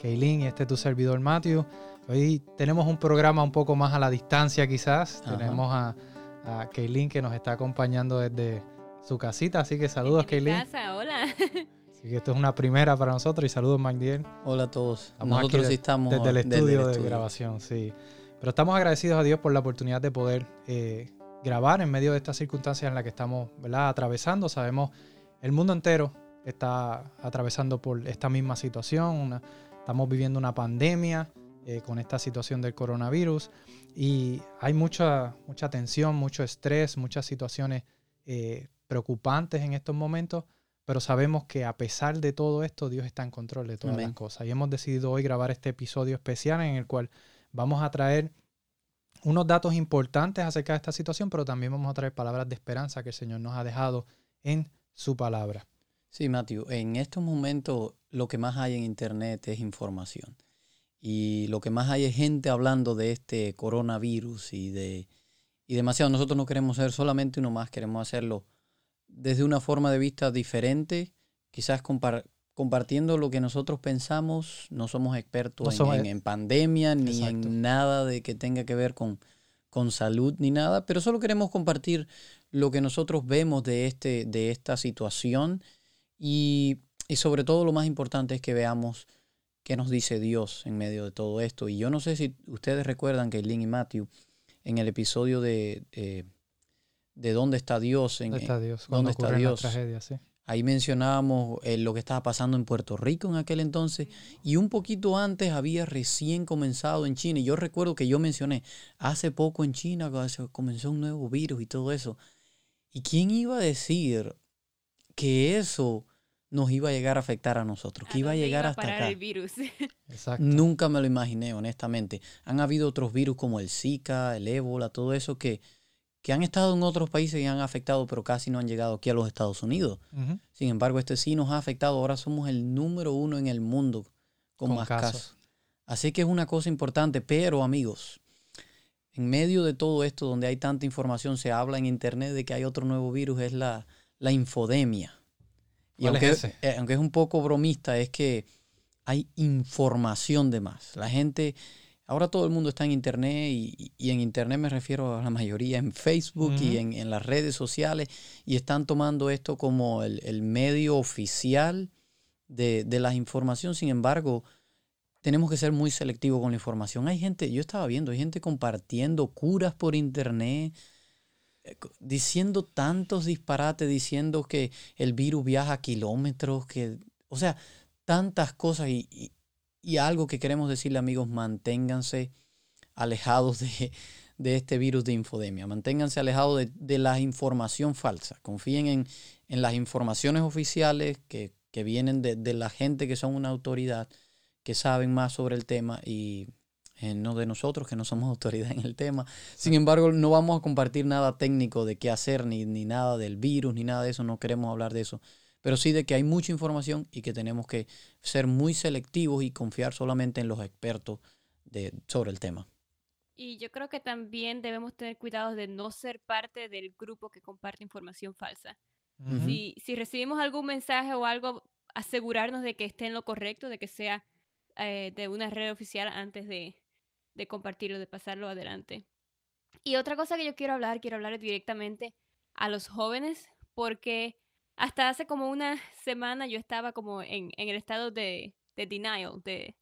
Kaylin y este es tu servidor Matthew. Hoy tenemos un programa un poco más a la distancia quizás. Tenemos a, a Kaylin que nos está acompañando desde su casita, así que saludos Kaylin. Casa, hola. Así que esto es una primera para nosotros y saludos Magdiel. Hola a todos. Estamos Nosotros aquí sí estamos desde el desde estudio el de estudio. grabación, sí. Pero estamos agradecidos a Dios por la oportunidad de poder eh, grabar en medio de estas circunstancias en las que estamos ¿verdad? atravesando. Sabemos el mundo entero está atravesando por esta misma situación. una- estamos viviendo una pandemia eh, con esta situación del coronavirus y hay mucha, mucha tensión, mucho estrés, muchas situaciones eh, preocupantes en estos momentos. Pero sabemos que a pesar de todo esto, Dios está en control de todas las cosas. Y hemos decidido hoy grabar este episodio especial en el cual vamos a traer unos datos importantes acerca de esta situación, pero también vamos a traer palabras de esperanza que el Señor nos ha dejado en su palabra. Sí, Matthew, en estos momentos lo que más hay en Internet es información. Y lo que más hay es gente hablando de este coronavirus y de y demasiado. Nosotros no queremos ser solamente uno más, queremos hacerlo desde una forma de vista diferente, quizás compar- compartiendo lo que nosotros pensamos. No somos expertos No en, somos- en- en pandemia ni Exacto. en nada de que tenga que ver con, con salud ni nada, pero solo queremos compartir lo que nosotros vemos de, este, de esta situación y, y sobre todo lo más importante es que veamos qué nos dice Dios en medio de todo esto. Y yo no sé si ustedes recuerdan que Lynn y Matthew en el episodio de, eh, de dónde está Dios, en, ¿Dónde está Dios? sí. Ahí mencionábamos eh, lo que estaba pasando en Puerto Rico en aquel entonces y un poquito antes había recién comenzado en China. Y yo recuerdo que yo mencioné, hace poco en China comenzó un nuevo virus y todo eso. ¿Y quién iba a decir que eso nos iba a llegar a afectar a nosotros? Que iba a llegar hasta parar acá. el virus? Exacto. Nunca me lo imaginé, honestamente. Han habido otros virus como el Zika, el ébola, todo eso que, que han estado en otros países y han afectado, pero casi no han llegado aquí a los Estados Unidos. Sin embargo, este sí nos ha afectado. Ahora somos el número uno en el mundo con, Con más casos. casos. Así que es una cosa importante. Pero, amigos, en medio de todo esto, donde hay tanta información, se habla en internet de que hay otro nuevo virus, es la, la infodemia. Y ¿Cuál aunque, es ese? eh, aunque es un poco bromista, es que hay información de más. La gente, ahora todo el mundo está en internet y, y en internet me refiero a la mayoría en Facebook y en, en las redes sociales y están tomando esto como el, el medio oficial de, de la información. Sin embargo, tenemos que ser muy selectivos con la información. Hay gente, yo estaba viendo, hay gente compartiendo curas por internet, diciendo tantos disparates, diciendo que el virus viaja kilómetros, que, o sea, tantas cosas y, y- y algo que queremos decirle amigos, manténganse alejados de, de este virus de infodemia, manténganse alejados de, de la información falsa, confíen en, en las informaciones oficiales que, que vienen de, de la gente que son una autoridad, que saben más sobre el tema y eh, no de nosotros que no somos autoridad en el tema. Sin embargo, no vamos a compartir nada técnico de qué hacer, ni, ni nada del virus, ni nada de eso, no queremos hablar de eso. Pero sí de que hay mucha información y que tenemos que ser muy selectivos y confiar solamente en los expertos de, sobre el tema. Y yo creo que también debemos tener cuidado de no ser parte del grupo que comparte información falsa. Si, si recibimos algún mensaje o algo, asegurarnos de que esté en lo correcto, de que sea eh, de una red oficial antes de, de compartirlo, de pasarlo adelante. Y otra cosa que yo quiero hablar, quiero hablar directamente a los jóvenes, porque hasta hace como una semana yo estaba como en, en el estado de, de denial, de,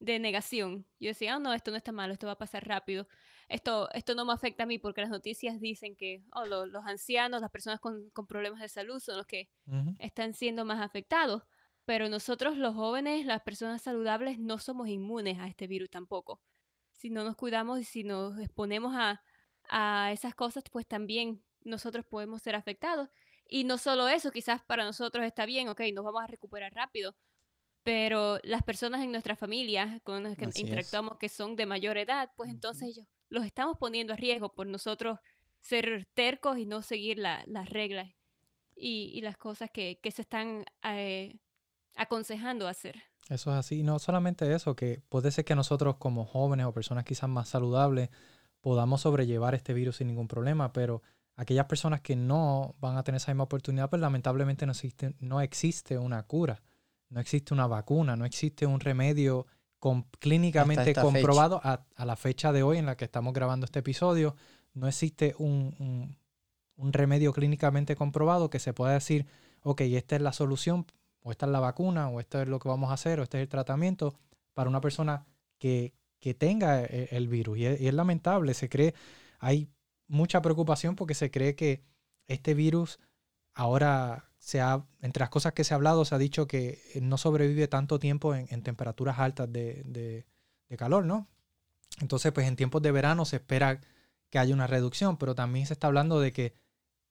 de negación. Yo decía, oh, no, esto no está malo, esto va a pasar rápido. Esto, esto no me afecta a mí porque las noticias dicen que oh, lo- los ancianos, las personas con, con problemas de salud son los que están siendo más afectados. Pero nosotros los jóvenes, las personas saludables, no somos inmunes a este virus tampoco. Si no nos cuidamos y si nos exponemos a, a esas cosas, pues también nosotros podemos ser afectados. Y no solo eso, quizás para nosotros está bien, ok, nos vamos a recuperar rápido, pero las personas en nuestra familia con las que Así es. interactuamos que son de mayor edad, pues entonces ellos los estamos poniendo a riesgo por nosotros ser tercos y no seguir la- las reglas y, y las cosas que, que se están eh, aconsejando hacer. Eso es así. No solamente eso, que puede ser que nosotros como jóvenes o personas quizás más saludables podamos sobrellevar este virus sin ningún problema, pero aquellas personas que no van a tener esa misma oportunidad, pues lamentablemente no existe, no existe una cura, no existe una vacuna, no existe un remedio com- clínicamente comprobado a, a la fecha de hoy en la que estamos grabando este episodio. No existe un, un- un remedio clínicamente comprobado que se pueda decir, ok, esta es la solución, o esta es la vacuna, o esto es lo que vamos a hacer, o este es el tratamiento para una persona que, que tenga e- el, virus. Y es, lamentable, se cree, hay mucha preocupación porque se cree que este virus ahora se ha, entre las cosas que se ha hablado, se ha dicho que no sobrevive tanto tiempo en, en temperaturas altas de, de- de calor, ¿no? Entonces, pues en tiempos de verano se espera que haya una reducción, pero también se está hablando de que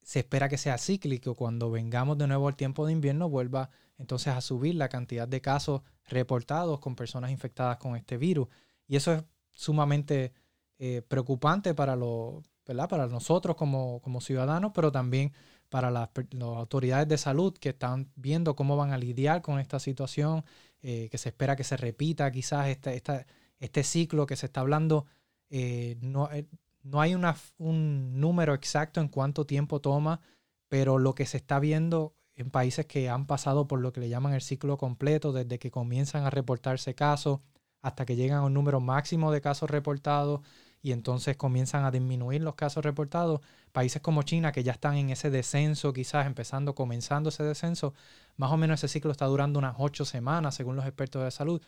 se espera que sea cíclico. Cuando vengamos de nuevo al tiempo de invierno, vuelva entonces a subir la cantidad de casos reportados con personas infectadas con este virus. Y eso es sumamente eh, preocupante para, para nosotros como, como ciudadanos, pero también para las, las autoridades de salud que están viendo cómo van a lidiar con esta situación, eh, que se espera que se repita quizás esta- este ciclo que se está hablando. eh, no, no hay una, un número exacto en cuánto tiempo toma, pero lo que se está viendo en países que han pasado por lo que le llaman el ciclo completo, desde que comienzan a reportarse casos hasta que llegan a un número máximo de casos reportados y entonces comienzan a disminuir los casos reportados. Países como China, que ya están en ese descenso, quizás empezando, comenzando ese descenso, más o menos ese ciclo está durando unas ocho semanas, según los expertos de salud.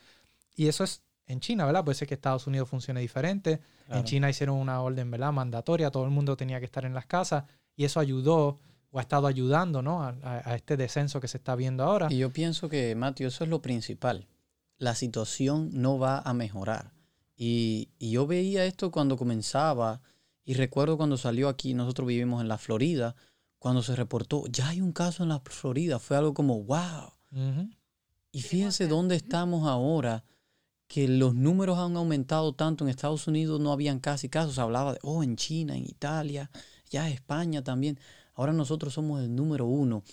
Y eso es en China, ¿verdad? Puede ser que Estados Unidos funcione diferente. Claro. En China hicieron una orden, ¿verdad? Mandatoria, todo el mundo tenía que estar en las casas y eso ayudó o ha estado ayudando, ¿no? A, este descenso que se está viendo ahora. Y yo pienso que, Mateo, eso es lo principal. La situación no va a mejorar. Y, y yo veía esto cuando comenzaba y recuerdo cuando salió aquí, nosotros vivimos en la Florida, cuando se reportó, ya hay un caso en la Florida, fue algo como, wow. Y fíjense dónde estamos ahora, que los números han aumentado tanto. En Estados Unidos no habían casi casos, hablaba de, oh, en China, en Italia, ya España también. Ahora nosotros somos el número uno.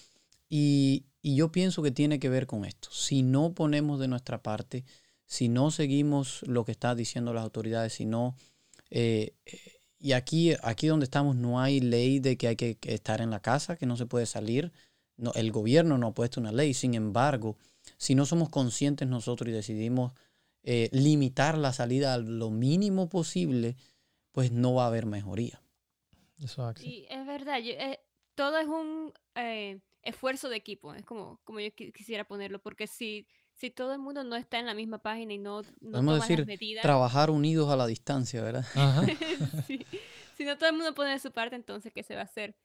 Y, y yo pienso que tiene que ver con esto. Si no ponemos de nuestra parte, si no seguimos lo que están diciendo las autoridades, si no... eh, eh, y aquí, aquí donde estamos no hay ley de que hay que estar en la casa, que no se puede salir. No, el gobierno no ha puesto una ley. Sin embargo, si no somos conscientes nosotros y decidimos eh, limitar la salida a lo mínimo posible, pues no va a haber mejoría. Eso es así. Y es verdad, yo- eh, todo es un eh, esfuerzo de equipo, es como, como yo qui- quisiera ponerlo, porque si, si todo el mundo no está en la misma página y no, no Podemos toma las decir, medidas, Trabajar unidos a la distancia, ¿verdad? Ajá. sí, si no todo el mundo pone de su parte, entonces, ¿qué se va a hacer?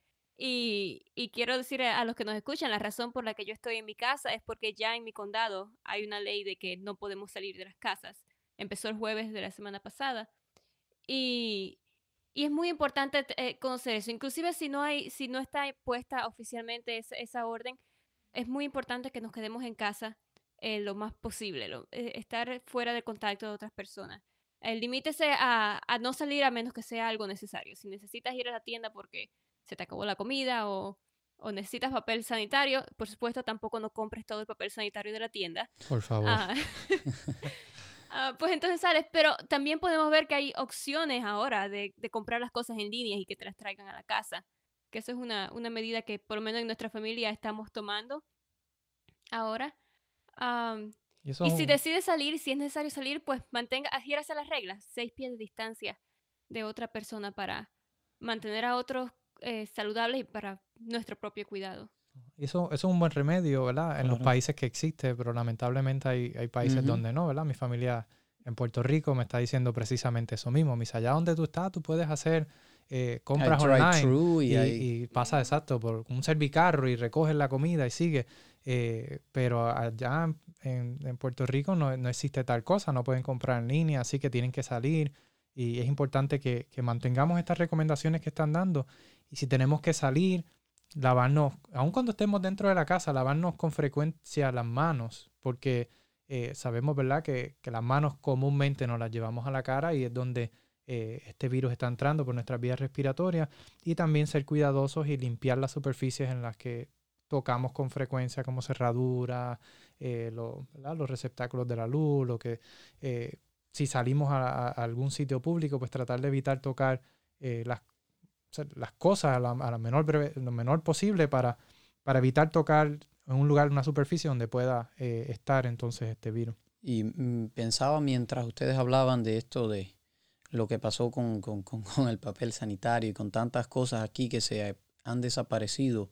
Y, y quiero decir a, a los que nos escuchan, la razón por la que yo estoy en mi casa es porque ya en mi condado hay una ley de que no podemos salir de las casas. Empezó el jueves de la semana pasada. Y, y es muy importante eh, conocer eso. Inclusive si no, hay, si no está puesta oficialmente esa, esa orden, es muy importante que nos quedemos en casa eh, lo más posible, lo- eh, estar fuera del contacto de otras personas. Limítese a, a no salir a menos que sea algo necesario. Si necesitas ir a la tienda porque se te acabó la comida o, o necesitas papel sanitario, por supuesto tampoco no compres todo el papel sanitario de la tienda. Por favor. Ah. Ah, pues entonces sales, pero también podemos ver que hay opciones ahora de, de comprar las cosas en línea y que te las traigan a la casa. Que eso es una, una medida que por lo menos en nuestra familia estamos tomando ahora. Y, si decides salir, si es necesario salir, pues mantenga, adhiérase a las reglas, seis pies de distancia de otra persona para mantener a otros eh, saludables y para nuestro propio cuidado. Eso, eso es un buen remedio, ¿verdad? En los países que existe, pero lamentablemente hay, hay países donde no, ¿verdad? Mi familia en Puerto Rico me está diciendo precisamente eso mismo. Mis allá donde tú estás, tú puedes hacer eh, compras online y pasa exacto por un servicarro y recoges la comida y sigue. Eh, pero allá en, en Puerto Rico no, no existe tal cosa, no pueden comprar en línea, así que tienen que salir. Y es importante que, que mantengamos estas recomendaciones que están dando. Y si tenemos que salir, lavarnos, aun cuando estemos dentro de la casa, lavarnos con frecuencia las manos, porque eh, sabemos, ¿verdad?, que, que, las manos comúnmente nos las llevamos a la cara y es donde eh, este virus está entrando por nuestras vías respiratorias. Y también ser cuidadosos y limpiar las superficies en las que tocamos con frecuencia, como cerraduras, eh, los receptáculos de la luz, lo que si salimos a, algún sitio público, pues tratar de evitar tocar las, las cosas a, la, menor lo menor posible para, para evitar tocar en un lugar, una superficie donde pueda eh, estar entonces este virus. Y mm, pensaba mientras ustedes hablaban de esto de lo que pasó con, con, con, el papel sanitario y con tantas cosas aquí que se han desaparecido,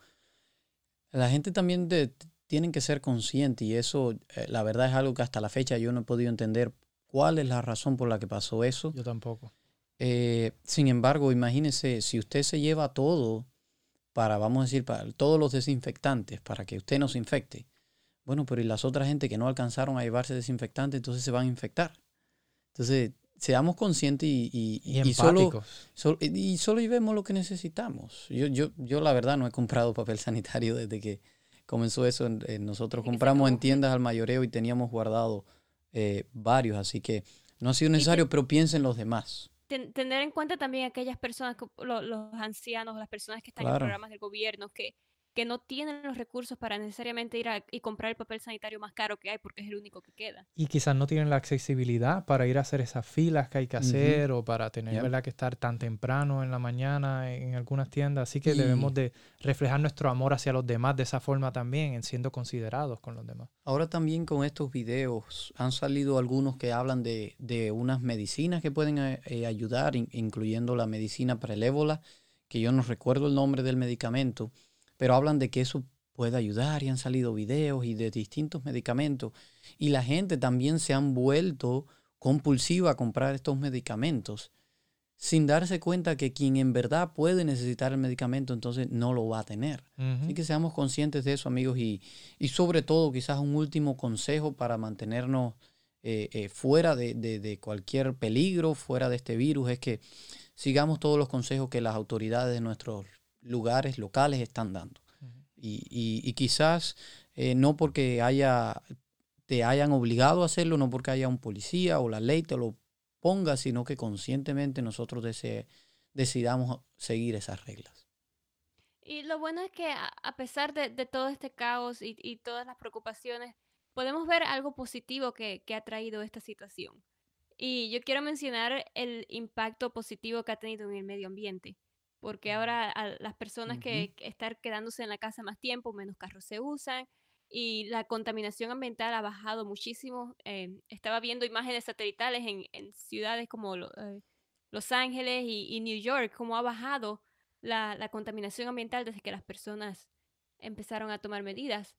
la gente también de, tienen que ser consciente y eso, eh, la verdad es algo que hasta la fecha yo no he podido entender cuál es la razón por la que pasó eso. Yo tampoco. Eh, sin embargo, imagínese, si usted se lleva todo para, vamos a decir, para todos los desinfectantes, para que usted no se infecte. Bueno, pero y las otras gente que no alcanzaron a llevarse desinfectante, entonces se van a infectar. Entonces, seamos conscientes y, y, y, solo, y solo llevemos lo que necesitamos. Yo, yo, yo la verdad no he comprado papel sanitario desde que comenzó eso. nosotros compramos en tiendas al mayoreo y teníamos guardado eh, varios, así que no ha sido necesario, pero piensen los demás tener en cuenta también aquellas personas, los ancianos, las personas que están en programas del gobierno, que que no tienen los recursos para necesariamente ir y comprar el papel sanitario más caro que hay porque es el único que queda. Y quizás no tienen la accesibilidad para ir a hacer esas filas que hay que hacer o para tener ¿verdad? que estar tan temprano en la mañana en algunas tiendas. Así que debemos de reflejar nuestro amor hacia los demás de esa forma también, en siendo considerados con los demás. Ahora también con estos videos han salido algunos que hablan de, de unas medicinas que pueden eh, eh, ayudar, incluyendo la medicina para el ébola, que yo no recuerdo el nombre del medicamento pero hablan de que eso puede ayudar y han salido videos y de distintos medicamentos. Y la gente también se han vuelto compulsiva a comprar estos medicamentos sin darse cuenta que quien en verdad puede necesitar el medicamento entonces no lo va a tener. Así que seamos conscientes de eso amigos y, y, sobre todo quizás un último consejo para mantenernos eh, eh, fuera de, de, cualquier peligro, fuera de este virus, es que sigamos todos los consejos que las autoridades de nuestros lugares locales están dando. y, quizás eh, no porque haya, te hayan obligado a hacerlo, no porque haya un policía o la ley te lo ponga, sino que conscientemente nosotros decidamos seguir esas reglas. Y lo bueno es que a pesar de, todo este caos y, todas las preocupaciones, podemos ver algo positivo que, que ha traído esta situación. Y yo quiero mencionar el impacto positivo que ha tenido en el medio ambiente porque ahora a las personas que están quedándose en la casa más tiempo, menos carros se usan y la contaminación ambiental ha bajado muchísimo. Eh, estaba viendo imágenes satelitales en, ciudades como eh, Los Ángeles y, New York, cómo ha bajado la, contaminación ambiental desde que las personas empezaron a tomar medidas.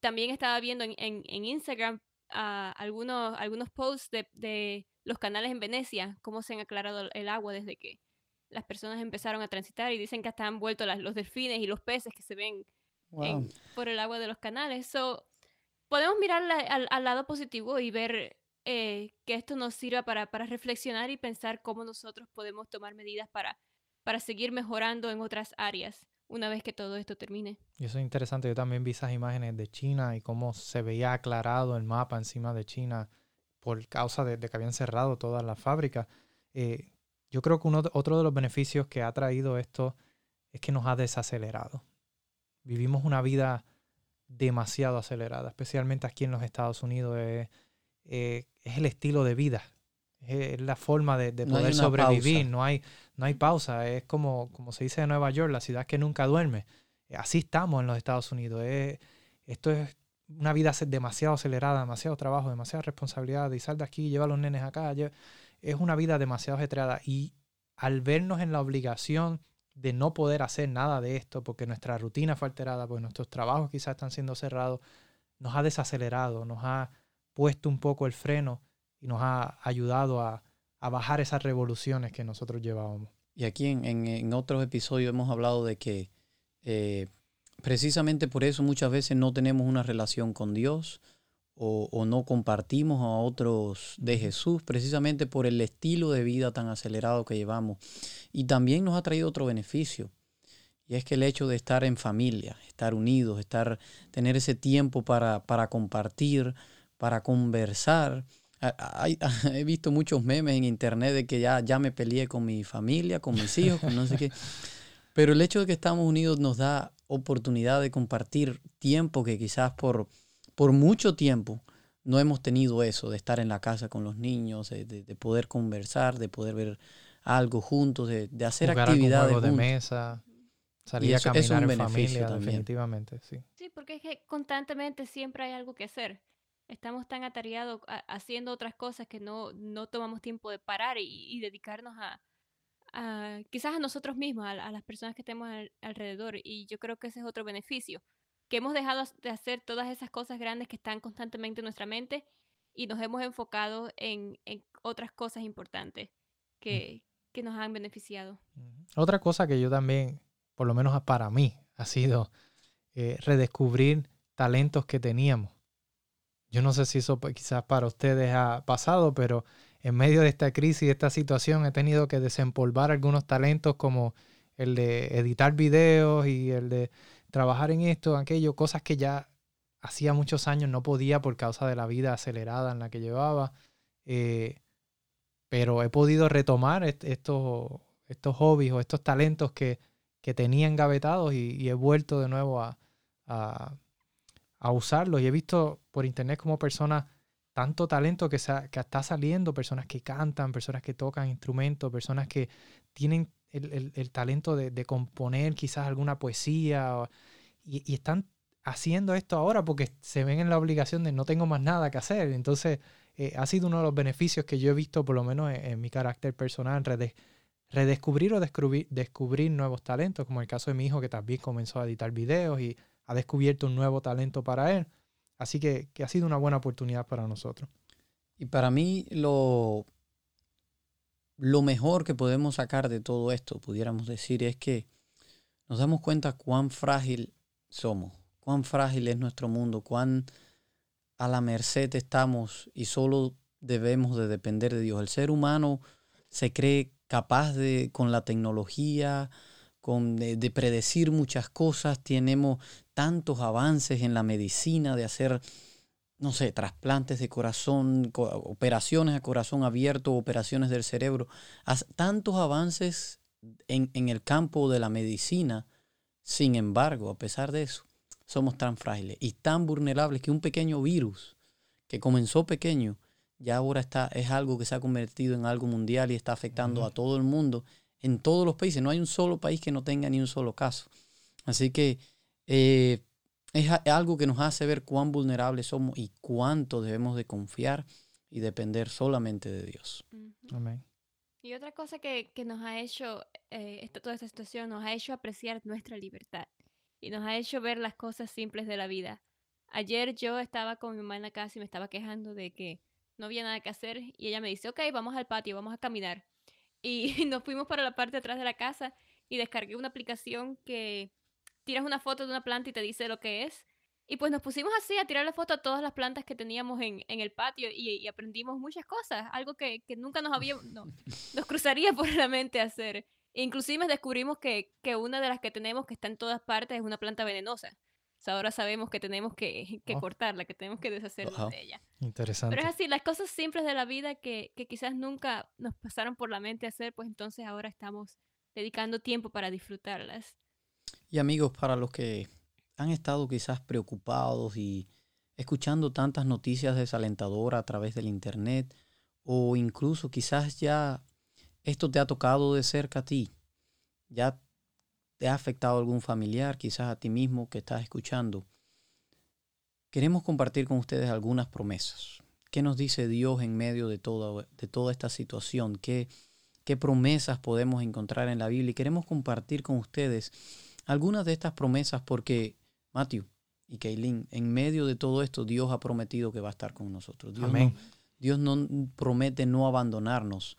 también estaba viendo en, Instagram ah, algunos, algunos posts de, de los canales en Venecia, cómo se han aclarado el agua desde que las personas empezaron a transitar y dicen que hasta han vuelto los delfines y los peces que se ven por el agua de los canales. So, podemos mirar al, lado positivo y ver eh, que esto nos sirva para, reflexionar y pensar cómo nosotros podemos tomar medidas para, para seguir mejorando en otras áreas una vez que todo esto termine. Y eso es interesante. Yo también vi esas imágenes de China y cómo se veía aclarado el mapa encima de China por causa de, que habían cerrado todas las fábricas. Eh, yo creo que uno, otro de los beneficios que ha traído esto es que nos ha desacelerado. Vivimos una vida demasiado acelerada, especialmente aquí en los Estados Unidos. Eh, es el estilo de vida, es, la forma de, poder sobrevivir. No hay, no hay pausa. Es como, como se dice en Nueva York, la ciudad que nunca duerme. Así estamos en los Estados Unidos. esto es una vida demasiado acelerada, demasiado trabajo, demasiada responsabilidad. Y sal de aquí, lleva a los nenes acá es una vida demasiado ajetreada y al vernos en la obligación de no poder hacer nada de esto porque nuestra rutina fue alterada, porque nuestros trabajos quizás están siendo cerrados, nos ha desacelerado, nos ha puesto un poco el freno y nos ha ayudado a, bajar esas revoluciones que nosotros llevábamos. Y aquí en, otros episodios hemos hablado de que eh, precisamente por eso muchas veces no tenemos una relación con Dios, o, no compartimos a otros de Jesús precisamente por el estilo de vida tan acelerado que llevamos. Y también nos ha traído otro beneficio. Y es que el hecho de estar en familia, estar unidos, estar, tener ese tiempo para, para compartir, para conversar. he visto muchos memes en internet de que ya, ya me peleé con mi familia, con mis hijos, con no sé qué. Pero el hecho de que estamos unidos nos da oportunidad de compartir tiempo que quizás por, por mucho tiempo no hemos tenido eso, de estar en la casa con los niños, de, de, poder conversar, de poder ver algo juntos, de, de hacer Jugar actividades de mesa, salir a caminar en familia, también. definitivamente, sí. Sí, porque es que constantemente siempre hay algo que hacer. Estamos tan atareados haciendo otras cosas que no, no tomamos tiempo de parar y, dedicarnos a, a, quizás a nosotros mismos, a, las personas que tenemos alrededor. Y yo creo que ese es otro beneficio que hemos dejado de hacer todas esas cosas grandes que están constantemente en nuestra mente y nos hemos enfocado en, otras cosas importantes que, nos han beneficiado. Otra cosa que yo también, por lo menos para mí, ha sido eh, redescubrir talentos que teníamos. Yo no sé si eso quizás para ustedes ha pasado, pero en medio de esta crisis, de esta situación, he tenido que desempolvar algunos talentos como el de editar videos y el de trabajar en esto, aquello, cosas que ya hacía muchos años no podía por causa de la vida acelerada en la que llevaba. Eh, pero he podido retomar estos, estos hobbies o estos talentos que, que tenía engavetados y, he vuelto de nuevo a, a, usarlos. Y he visto por internet como personas tanto talento que, que está saliendo, personas que cantan, personas que tocan instrumentos, personas que tienen el, talento de, componer quizás alguna poesía y, están haciendo esto ahora porque se ven en la obligación de no tengo más nada que hacer. Entonces, eh, ha sido uno de los beneficios que yo he visto, por lo menos en, mi carácter personal, redescubrir o descubrir, descubrir nuevos talentos, como el caso de mi hijo que también comenzó a editar videos y ha descubierto un nuevo talento para él. Así que, que ha sido una buena oportunidad para nosotros. Y para mí lo, lo mejor que podemos sacar de todo esto, pudiéramos decir, es que nos damos cuenta cuán frágil somos, cuán frágil es nuestro mundo, cuán a la merced estamos y solo debemos de depender de Dios. El ser humano se cree capaz de, con la tecnología, con, de, de predecir muchas cosas, tenemos tantos avances en la medicina, de hacer no sé, trasplantes de corazón, operaciones a corazón abierto, operaciones del cerebro, tantos avances en, en, el campo de la medicina. Sin embargo, a pesar de eso, somos tan frágiles y tan vulnerables que un pequeño virus que comenzó pequeño, ya ahora está, es algo que se ha convertido en algo mundial y está afectando a todo el mundo, en todos los países. No hay un solo país que no tenga ni un solo caso. Así que eh, es algo que nos hace ver cuán vulnerables somos y cuánto debemos de confiar y depender solamente de Dios. Amén. Y otra cosa que, nos ha hecho, eh, toda esta situación nos ha hecho apreciar nuestra libertad y nos ha hecho ver las cosas simples de la vida. Ayer yo estaba con mi mamá en la casa y me estaba quejando de que no había nada que hacer y ella me dice, ok, vamos al patio, vamos a caminar. Y nos fuimos para la parte de atrás de la casa y descargué una aplicación que tiras una foto de una planta y te dice lo que es. Y pues nos pusimos así a tirarle foto a todas las plantas que teníamos en, en el patio y, aprendimos muchas cosas, algo que, que nunca nos había, no, nos cruzaría por la mente hacer. inclusive descubrimos que, que, una de las que tenemos que está en todas partes es una planta venenosa. O sea, ahora sabemos que tenemos que, que oh. cortarla, que tenemos que deshacernos de ella. Interesante. Pero es así, las cosas simples de la vida que, que quizás nunca nos pasaron por la mente hacer, pues entonces ahora estamos dedicando tiempo para disfrutarlas. Y amigos, para los que han estado quizás preocupados y escuchando tantas noticias desalentadoras a través del Internet, o incluso quizás ya esto te ha tocado de cerca a ti, ya te ha afectado a algún familiar, quizás a ti mismo que estás escuchando, queremos compartir con ustedes algunas promesas. ¿Qué nos dice Dios en medio de toda, de toda esta situación? ¿Qué, ¿Qué promesas podemos encontrar en la Biblia? Y queremos compartir con ustedes algunas de estas promesas porque, Matthew y Kaylin, en medio de todo esto, Dios ha prometido que va a estar con nosotros. Dios, Amén. No, Dios no promete no abandonarnos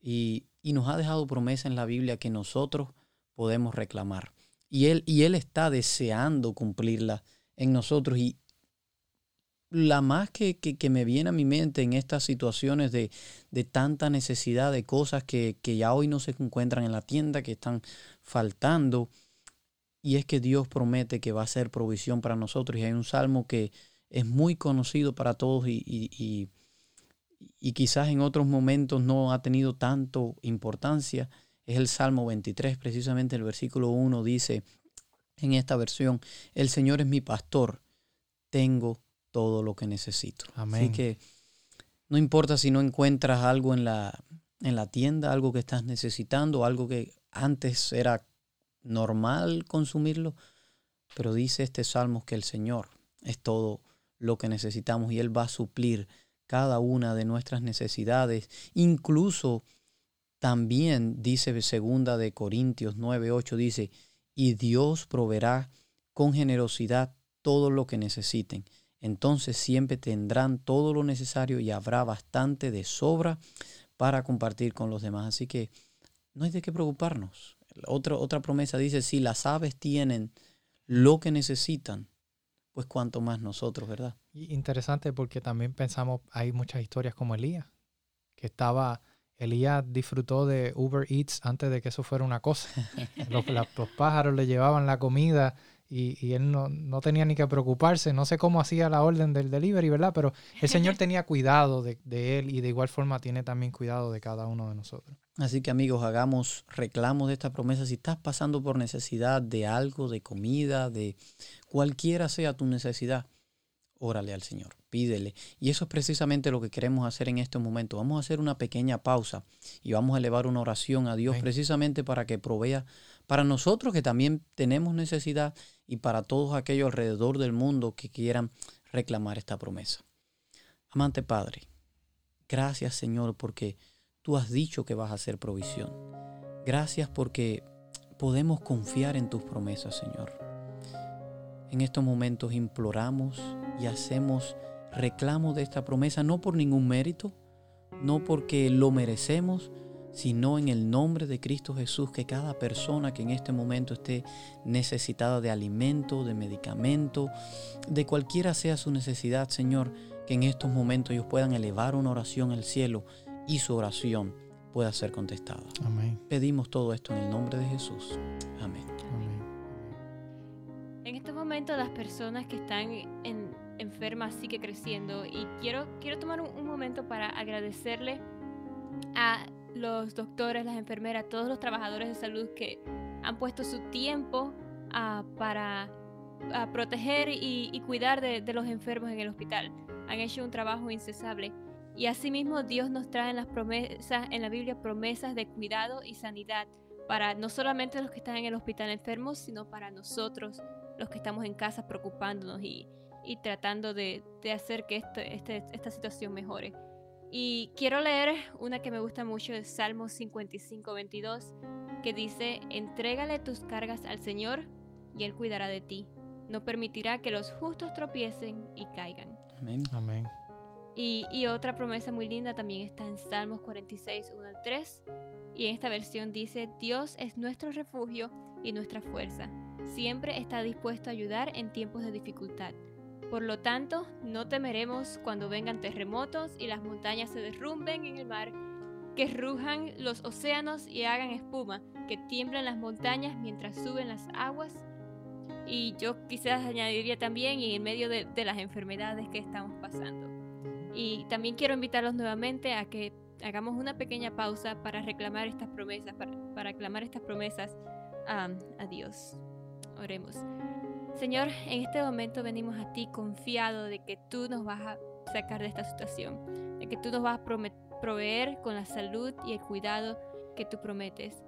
y, nos ha dejado promesa en la Biblia que nosotros podemos reclamar. Y Él, y él está deseando cumplirla en nosotros. Y la más que, que, me viene a mi mente en estas situaciones de, de tanta necesidad de cosas que, que, ya hoy no se encuentran en la tienda, que están faltando, y es que Dios promete que va a ser provisión para nosotros. Y hay un salmo que es muy conocido para todos y, y, y, quizás en otros momentos no ha tenido tanto importancia. Es el Salmo 23, precisamente el versículo 1 dice en esta versión, el Señor es mi pastor, tengo todo lo que necesito. Así que no importa si no encuentras algo en la, en la tienda, algo que estás necesitando, algo que antes era normal consumirlo, pero dice este salmo que el Señor es todo lo que necesitamos y Él va a suplir cada una de nuestras necesidades, incluso también dice segunda de Corintios 9:8 dice, "Y Dios proveerá con generosidad todo lo que necesiten." Entonces siempre tendrán todo lo necesario y habrá bastante de sobra para compartir con los demás. Así que no hay de qué preocuparnos. Otra, otra promesa dice, si las aves tienen lo que necesitan, pues cuanto más nosotros, ¿verdad? interesante porque también pensamos, hay muchas historias como Elías, que estaba, Elías disfrutó de Uber Eats antes de que eso fuera una cosa. los, los pájaros le llevaban la comida y, él no, tenía ni que preocuparse. No sé cómo hacía la orden del delivery, ¿verdad? Pero el Señor tenía cuidado de, él y de igual forma tiene también cuidado de cada uno de nosotros. Así que amigos, hagamos reclamos de esta promesa. Si estás pasando por necesidad de algo, de comida, de cualquiera sea tu necesidad, órale al Señor, pídele. Y eso es precisamente lo que queremos hacer en este momento. Vamos a hacer una pequeña pausa y vamos a elevar una oración a Dios precisamente para que provea para nosotros que también tenemos necesidad y para todos aquellos alrededor del mundo que quieran reclamar esta promesa. Amante Padre, gracias Señor porque tú has dicho que vas a hacer provisión. Gracias porque podemos confiar en tus promesas, Señor. En estos momentos imploramos y hacemos reclamo de esta promesa no por ningún mérito, no porque lo merecemos, sino en el nombre de Cristo Jesús, que cada persona que en este momento esté necesitada de alimento, de medicamento, de cualquiera sea su necesidad, Señor, que en estos momentos ellos puedan elevar una oración al cielo y su oración pueda ser contestada. Amén. Pedimos todo esto en el nombre de Jesús. Amén. En este momento las personas que están enfermas sigue creciendo y quiero, quiero tomar un momento para agradecerle a los doctores, las enfermeras, todos los trabajadores de salud que han puesto su tiempo ah, para proteger y, cuidar de, los enfermos en el hospital. Han hecho un trabajo incesable. Y asimismo Dios nos trae en las promesas, en la Biblia, promesas de cuidado y sanidad para no solamente los que están en el hospital enfermos, sino para nosotros, los que estamos en casa preocupándonos y, tratando de, hacer que este, esta situación mejore. Y quiero leer una que me gusta mucho de Salmo 55, 22, que dice, entrégale tus cargas al Señor y Él cuidará de ti. No permitirá que los justos tropiecen y caigan. Amén. Amén. Y, otra promesa muy linda también está en Salmos 46, 1 al 3. Y en esta versión dice, Dios es nuestro refugio y nuestra fuerza. Siempre está dispuesto a ayudar en tiempos de dificultad. Por lo tanto, no temeremos cuando vengan terremotos y las montañas se derrumben en el mar, que rujan los océanos y hagan espuma, que tiemblen las montañas mientras suben las aguas. Y yo quizás añadiría también en medio de, las enfermedades que estamos pasando. Y también quiero invitarlos nuevamente a que hagamos una pequeña pausa para reclamar estas promesas, para, para aclamar estas promesas a Dios. Oremos. Señor, en este momento venimos a ti confiado de que tú nos vas a sacar de esta situación, de que tú nos vas a proveer con la salud y el cuidado que tú prometes.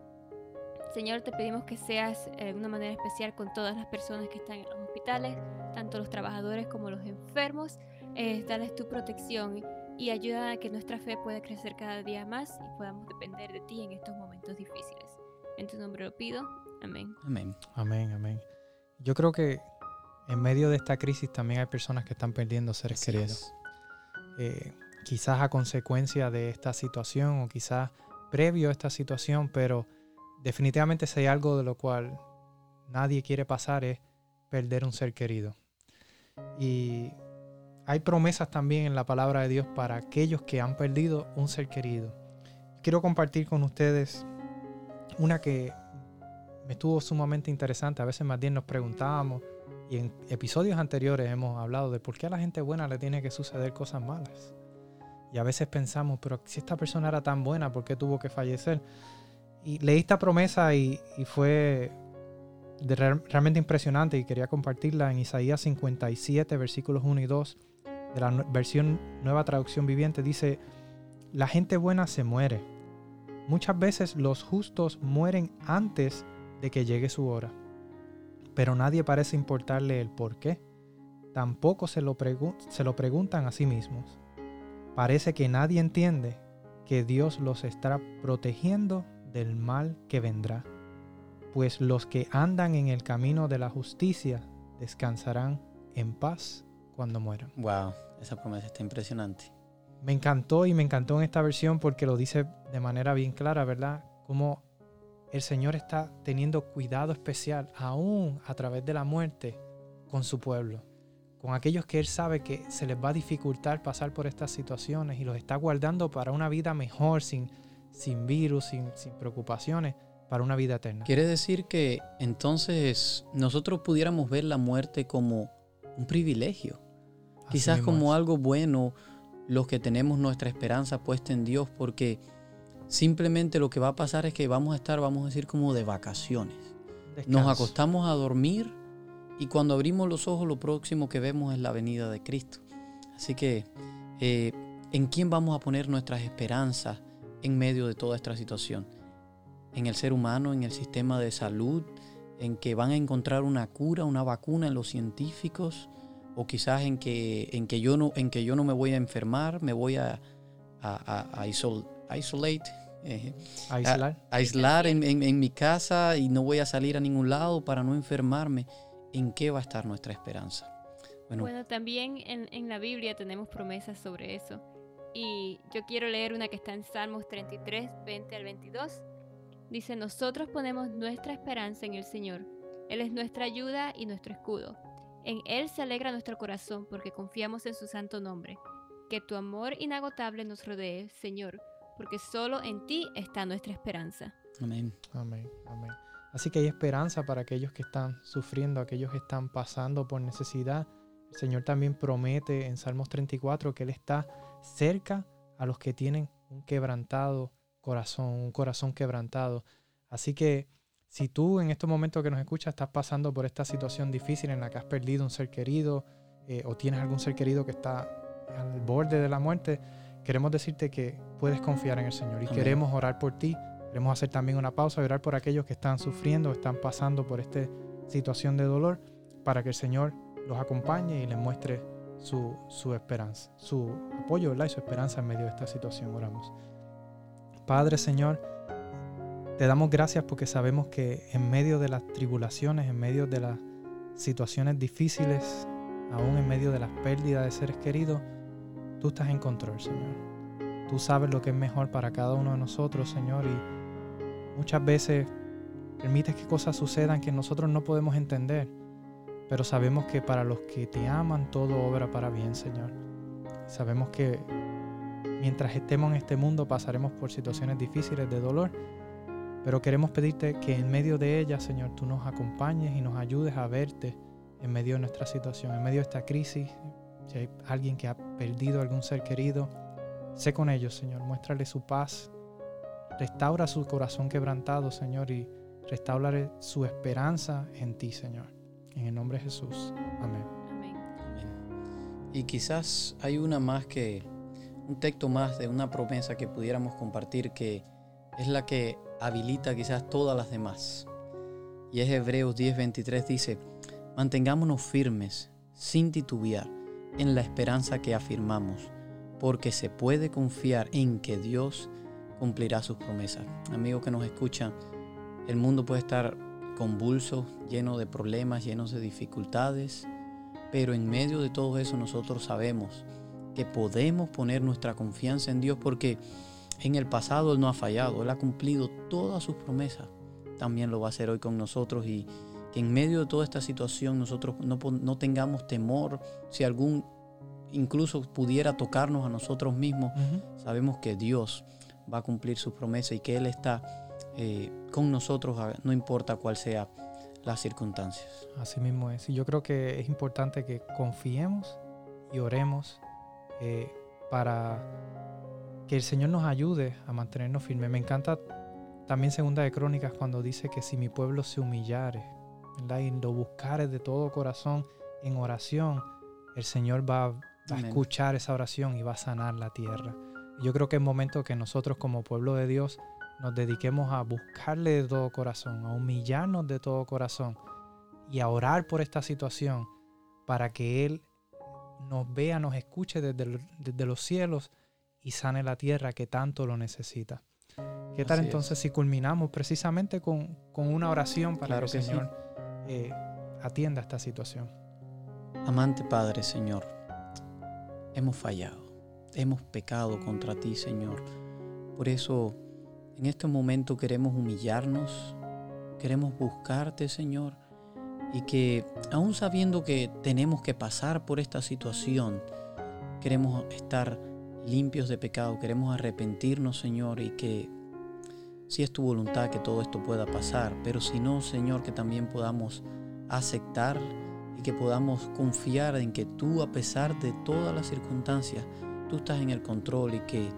Señor, te pedimos que seas eh, de una manera especial con todas las personas que están en los hospitales, tanto los trabajadores como los enfermos. Eh, darles tu protección y ayuda a que nuestra fe pueda crecer cada día más y podamos depender de ti en estos momentos difíciles. En tu nombre lo pido. Amén. Amén. Amén, amén. Yo creo que en medio de esta crisis también hay personas que están perdiendo seres queridos. Eh, quizás a consecuencia de esta situación o quizás previo a esta situación, pero definitivamente si hay algo de lo cual nadie quiere pasar es perder un ser querido. Y hay promesas también en la palabra de Dios para aquellos que han perdido un ser querido. Quiero compartir con ustedes una que me estuvo sumamente interesante. A veces más bien nos preguntábamos Y en episodios anteriores hemos hablado de por qué a la gente buena le tiene que suceder cosas malas. Y a veces pensamos, pero si esta persona era tan buena, ¿por qué tuvo que fallecer? Y leí esta promesa y, fue realmente impresionante y quería compartirla en Isaías 57, versículos 1 y 2 de la versión Nueva Traducción Viviente. Dice, la gente buena se muere. Muchas veces los justos mueren antes de que llegue su hora pero nadie parece importarle el por qué. Tampoco se lo, se lo preguntan a sí mismos. Parece que nadie entiende que Dios los está protegiendo del mal que vendrá, pues los que andan en el camino de la justicia descansarán en paz cuando mueran. Wow, esa promesa está impresionante. Me encantó y me encantó en esta versión porque lo dice de manera bien clara, ¿verdad? Como el Señor está teniendo cuidado especial aún a través de la muerte con su pueblo, con aquellos que Él sabe que se les va a dificultar pasar por estas situaciones y los está guardando para una vida mejor, sin, sin virus, sin, sin preocupaciones, para una vida eterna. Quiere decir que entonces nosotros pudiéramos ver la muerte como un privilegio, quizás como algo bueno los que tenemos nuestra esperanza puesta en Dios, porque Simplemente lo que va a pasar es que vamos a estar, vamos a decir, como de vacaciones. Nos acostamos a dormir y cuando abrimos los ojos lo próximo que vemos es la venida de Cristo. Así que, eh, ¿en quién vamos a poner nuestras esperanzas en medio de toda esta situación? ¿En el ser humano, en el sistema de salud, en que van a encontrar una cura, una vacuna en los científicos? ¿O quizás en que, en que, yo, no, en que yo no me voy a enfermar, me voy a, a, a isolate, eh, aislar, aislar en, mi casa y no voy a salir a ningún lado para no enfermarme. ¿En qué va a estar nuestra esperanza? Bueno, también en, en la Biblia tenemos promesas sobre eso. Y yo quiero leer una que está en Salmos 33, 20 al 22. Dice, nosotros ponemos nuestra esperanza en el Señor. Él es nuestra ayuda y nuestro escudo. En Él se alegra nuestro corazón porque confiamos en su santo nombre. Que tu amor inagotable nos rodee, Señor, porque solo en ti está nuestra esperanza. Amén. Amén. Amén. Así que hay esperanza para aquellos que están sufriendo, aquellos que están pasando por necesidad. El Señor también promete en Salmos 34 que Él está cerca a los que tienen un quebrantado corazón, un corazón quebrantado. Así que si tú en estos momentos que nos escuchas estás pasando por esta situación difícil en la que has perdido un ser querido eh, o tienes algún ser querido que está al borde de la muerte, queremos decirte que puedes confiar en el Señor y queremos orar por ti. Queremos hacer también una pausa y orar por aquellos que están sufriendo, están pasando por esta situación de dolor, para que el Señor los acompañe y les muestre su, esperanza, su apoyo y su esperanza en medio de esta situación. Oramos. Padre Señor, te damos gracias porque sabemos que en medio de las tribulaciones, en medio de las situaciones difíciles, aún en medio de las pérdidas de seres queridos, Tú estás en control, Señor. Tú sabes lo que es mejor para cada uno de nosotros, Señor, y muchas veces permites que cosas sucedan que nosotros no podemos entender, pero sabemos que para los que te aman todo obra para bien, Señor. Sabemos que mientras estemos en este mundo pasaremos por situaciones difíciles de dolor, pero queremos pedirte que en medio de ellas, Señor, tú nos acompañes y nos ayudes a verte en medio de nuestra situación, en medio de esta crisis, si hay alguien que ha perdido algún ser querido, sé con ellos, Señor. Muéstrale su paz. Restaura su corazón quebrantado, Señor, y restaurale su esperanza en ti, Señor. En el nombre de Jesús. Amén. Amén. Y quizás hay una más que, un texto más de una promesa que pudiéramos compartir que es la que habilita quizás todas las demás. Y es Hebreos 10:23 dice, mantengámonos firmes, sin titubear en la esperanza que afirmamos, porque se puede confiar en que Dios cumplirá sus promesas. Amigos que nos escuchan, el mundo puede estar convulso, lleno de problemas, lleno de dificultades, pero en medio de todo eso nosotros sabemos que podemos poner nuestra confianza en Dios porque en el pasado Él no ha fallado, Él ha cumplido todas sus promesas. También lo va a hacer hoy con nosotros y que en medio de toda esta situación nosotros no, tengamos temor, si algún incluso pudiera tocarnos a nosotros mismos, sabemos que Dios va a cumplir su promesa y que Él está eh, con nosotros, no importa cuál sea las circunstancias. Así mismo es. Y yo creo que es importante que confiemos y oremos eh, para que el Señor nos ayude a mantenernos firmes. Me encanta también Segunda de Crónicas cuando dice que si mi pueblo se humillare ¿verdad? y lo buscare de todo corazón en oración, el Señor va, a escuchar esa oración y va a sanar la tierra. Yo creo que es momento que nosotros como pueblo de Dios nos dediquemos a buscarle de todo corazón, a humillarnos de todo corazón y a orar por esta situación para que Él nos vea, nos escuche desde, el- desde los cielos y sane la tierra que tanto lo necesita. ¿Qué tal Así es. entonces si culminamos precisamente con, con una oración para Claro que el sí. Señor eh, atienda esta situación? Amante Padre, Señor, hemos fallado, hemos pecado contra ti, Señor. Por eso, en este momento queremos humillarnos, queremos buscarte, Señor, y que aún sabiendo que tenemos que pasar por esta situación, queremos estar limpios de pecado, queremos arrepentirnos, Señor, y que si es tu voluntad que todo esto pueda pasar, pero si no, Señor, que también podamos aceptar y que podamos confiar en que tú, a pesar de todas las circunstancias, tú estás en el control y que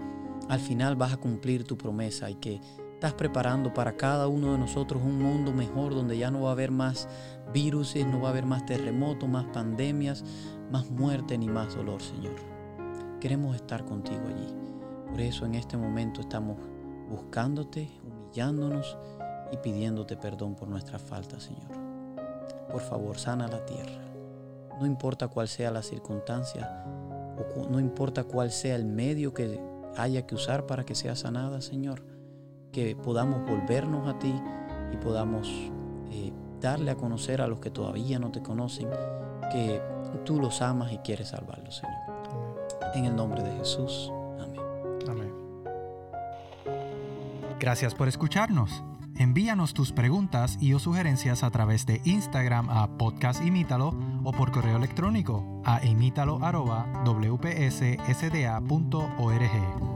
al final vas a cumplir tu promesa y que estás preparando para cada uno de nosotros un mundo mejor donde ya no va a haber más virus, no va a haber más terremotos, más pandemias, más muerte ni más dolor, Señor. Queremos estar contigo allí. Por eso en este momento estamos buscándote, humillándonos y pidiéndote perdón por nuestras faltas, Señor. Por favor, sana la tierra. No importa cuál sea la circunstancia, o no importa cuál sea el medio que haya que usar para que sea sanada, Señor, que podamos volvernos a ti y podamos eh, darle a conocer a los que todavía no te conocen que tú los amas y quieres salvarlos, Señor. En el nombre de Jesús. Amén. Gracias por escucharnos. Envíanos tus preguntas y o sugerencias a través de Instagram a Podcast Imítalo o por correo electrónico a imítalo.wpssda.org.